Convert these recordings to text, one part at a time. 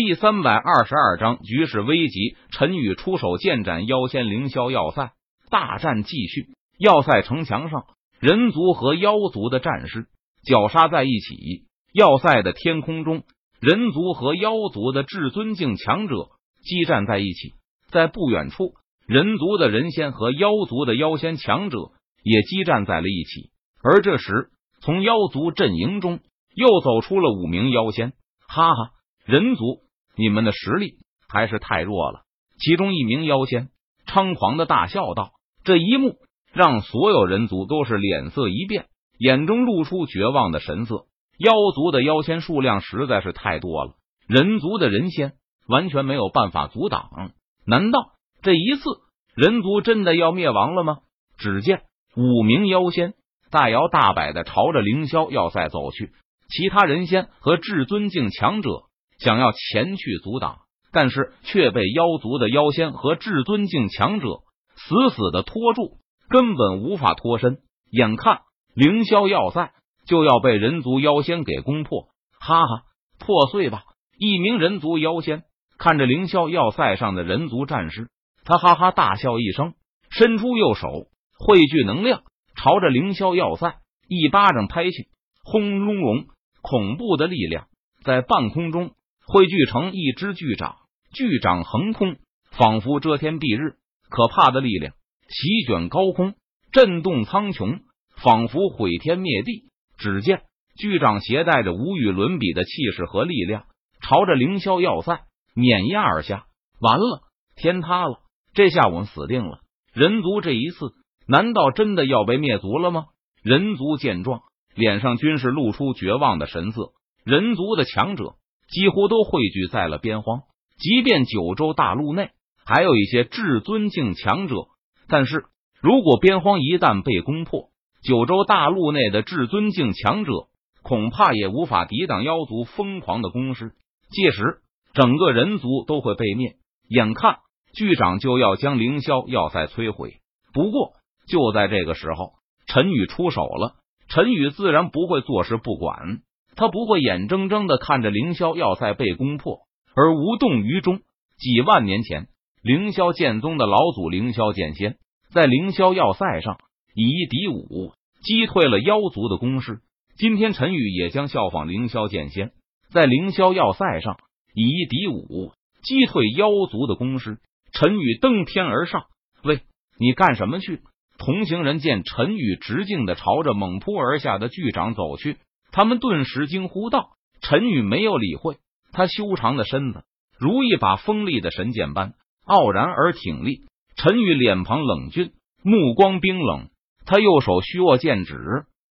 第三百二十二章局势危急，陈宇出手剑斩妖仙凌霄要塞，大战继续。要塞城墙上，人族和妖族的战士绞杀在一起。要塞的天空中，人族和妖族的至尊境强者激战在一起。在不远处，人族的人仙和妖族的妖仙强者也激战在了一起。而这时，从妖族阵营中又走出了五名妖仙。哈哈，人族，你们的实力还是太弱了。其中一名妖仙猖狂的大笑道：“这一幕让所有人族都是脸色一变，眼中露出绝望的神色。妖族的妖仙数量实在是太多了，人族的人仙完全没有办法阻挡。难道这一次人族真的要灭亡了吗？”只见五名妖仙。大摇大摆的朝着凌霄要塞走去，其他人仙和至尊境强者想要前去阻挡，但是却被妖族的妖仙和至尊境强者死死的拖住，根本无法脱身。眼看凌霄要塞就要被人族妖仙给攻破，哈哈，破碎吧！一名人族妖仙看着凌霄要塞上的人族战士，他哈哈大笑一声，伸出右手汇聚能量。朝着凌霄要塞一巴掌拍去，轰隆隆！恐怖的力量在半空中汇聚成一只巨掌，巨掌横空，仿佛遮天蔽日。可怕的力量席卷高空，震动苍穹，仿佛毁天灭地。只见巨掌携带着无与伦比的气势和力量，朝着凌霄要塞碾压而下。完了，天塌了！这下我们死定了！人族这一次。难道真的要被灭族了吗？人族见状，脸上均是露出绝望的神色。人族的强者几乎都汇聚在了边荒，即便九州大陆内还有一些至尊境强者，但是如果边荒一旦被攻破，九州大陆内的至尊境强者恐怕也无法抵挡妖族疯狂的攻势，届时整个人族都会被灭。眼看巨掌就要将凌霄要塞摧毁，不过。就在这个时候，陈宇出手了。陈宇自然不会坐视不管，他不会眼睁睁的看着凌霄要塞被攻破而无动于衷。几万年前，凌霄剑宗的老祖凌霄剑仙在凌霄要塞上以一敌五，击退了妖族的攻势。今天，陈宇也将效仿凌霄剑仙，在凌霄要塞上以一敌五，击退妖族的攻势。陈宇登天而上，喂，你干什么去？同行人见陈宇直径的朝着猛扑而下的巨掌走去，他们顿时惊呼道：“陈宇没有理会，他修长的身子如一把锋利的神剑般傲然而挺立。陈宇脸庞冷峻，目光冰冷，他右手虚握剑指，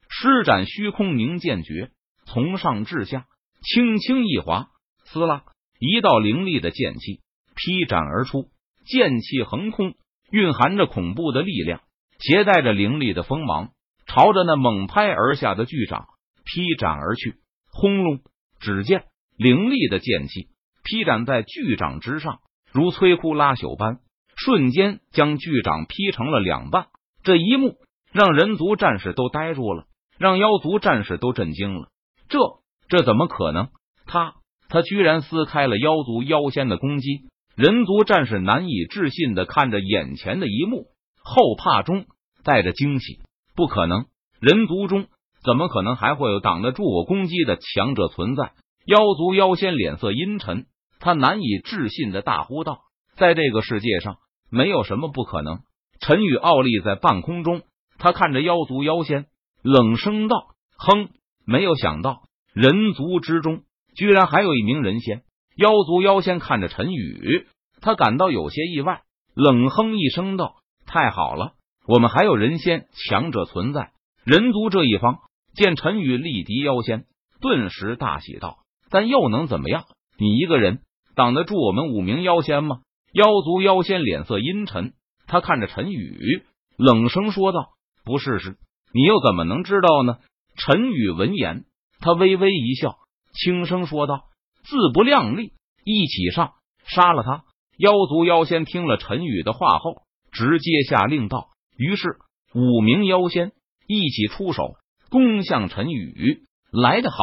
施展虚空凝剑诀，从上至下轻轻一划，撕拉，一道凌厉的剑气劈斩而出，剑气横空，蕴含着恐怖的力量。携带着凌厉的锋芒，朝着那猛拍而下的巨掌劈斩而去。轰隆！只见凌厉的剑气劈斩在巨掌之上，如摧枯拉朽般，瞬间将巨掌劈成了两半。这一幕让人族战士都呆住了，让妖族战士都震惊了。这这怎么可能？他他居然撕开了妖族妖仙的攻击！人族战士难以置信的看着眼前的一幕。后怕中带着惊喜，不可能！人族中怎么可能还会有挡得住我攻击的强者存在？妖族妖仙脸色阴沉，他难以置信的大呼道：“在这个世界上，没有什么不可能。”陈宇傲立在半空中，他看着妖族妖仙，冷声道：“哼，没有想到人族之中居然还有一名人仙。”妖族妖仙看着陈宇，他感到有些意外，冷哼一声道。太好了，我们还有人仙强者存在。人族这一方见陈宇力敌妖仙，顿时大喜道：“但又能怎么样？你一个人挡得住我们五名妖仙吗？”妖族妖仙脸色阴沉，他看着陈宇，冷声说道：“不试试，你又怎么能知道呢？”陈宇闻言，他微微一笑，轻声说道：“自不量力，一起上，杀了他！”妖族妖仙听了陈宇的话后。直接下令道，于是五名妖仙一起出手，攻向陈宇。来得好，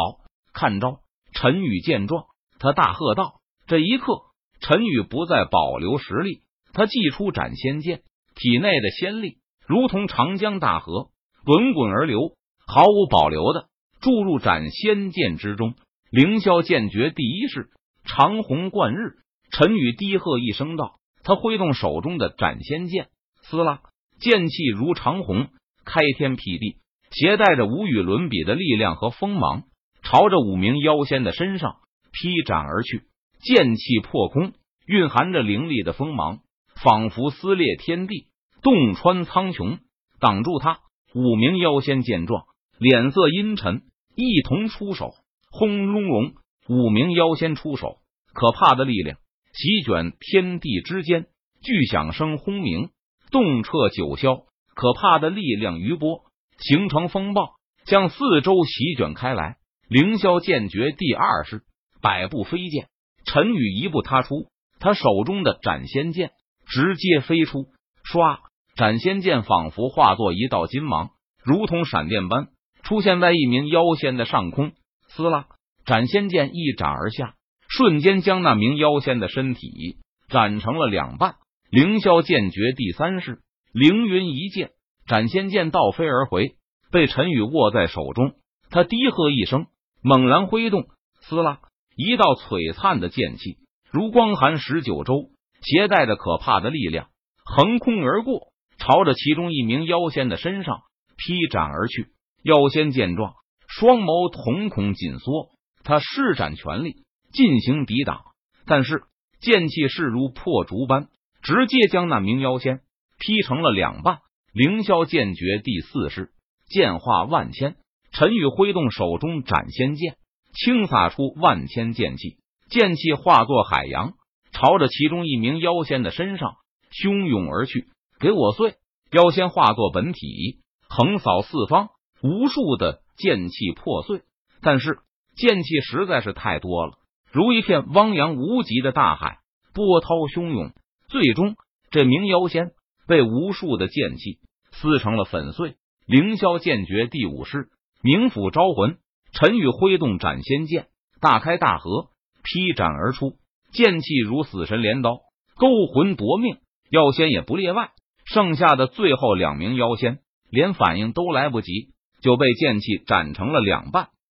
看招！陈宇见状，他大喝道：“这一刻，陈宇不再保留实力，他祭出斩仙剑，体内的仙力如同长江大河，滚滚而流，毫无保留的注入斩仙剑之中。凌霄剑诀第一式，长虹贯日。陈宇低喝一声道：“他挥动手中的斩仙剑，撕拉，剑气如长虹，开天辟地，携带着无与伦比的力量和锋芒，朝着五名妖仙的身上劈斩而去。剑气破空，蕴含着凌厉的锋芒，仿佛撕裂天地，洞穿苍穹，挡住他。五名妖仙见状，脸色阴沉，一同出手。轰隆隆，五名妖仙出手，可怕的力量。席卷天地之间，巨响声轰鸣，动彻九霄。可怕的力量余波形成风暴，向四周席卷开来。凌霄剑诀第二式，百步飞剑。陈宇一步踏出，他手中的斩仙剑直接飞出，唰！斩仙剑仿佛化作一道金芒，如同闪电般出现在一名妖仙的上空。撕拉！斩仙剑一斩而下。瞬间将那名妖仙的身体斩成了两半。凌霄剑诀第三式，凌云一剑，斩仙剑倒飞而回，被陈宇握在手中。他低喝一声，猛然挥动，撕拉，一道璀璨的剑气如光寒十九州，携带着可怕的力量，横空而过，朝着其中一名妖仙的身上劈斩而去。妖仙见状，双眸瞳孔紧缩，他施展全力。进行抵挡，但是剑气势如破竹般，直接将那名妖仙劈成了两半。凌霄剑诀第四式，剑化万千。陈宇挥动手中斩仙剑，轻洒出万千剑气，剑气化作海洋，朝着其中一名妖仙的身上汹涌而去。给我碎！妖仙化作本体，横扫四方，无数的剑气破碎，但是剑气实在是太多了。如一片汪洋无极的大海，波涛汹涌。最终，这名妖仙被无数的剑气撕成了粉碎。凌霄剑诀第五式，冥府招魂。陈宇挥动斩仙剑，大开大合，劈斩而出，剑气如死神镰刀，勾魂夺命。妖仙也不例外。剩下的最后两名妖仙，连反应都来不及，就被剑气斩成了两半。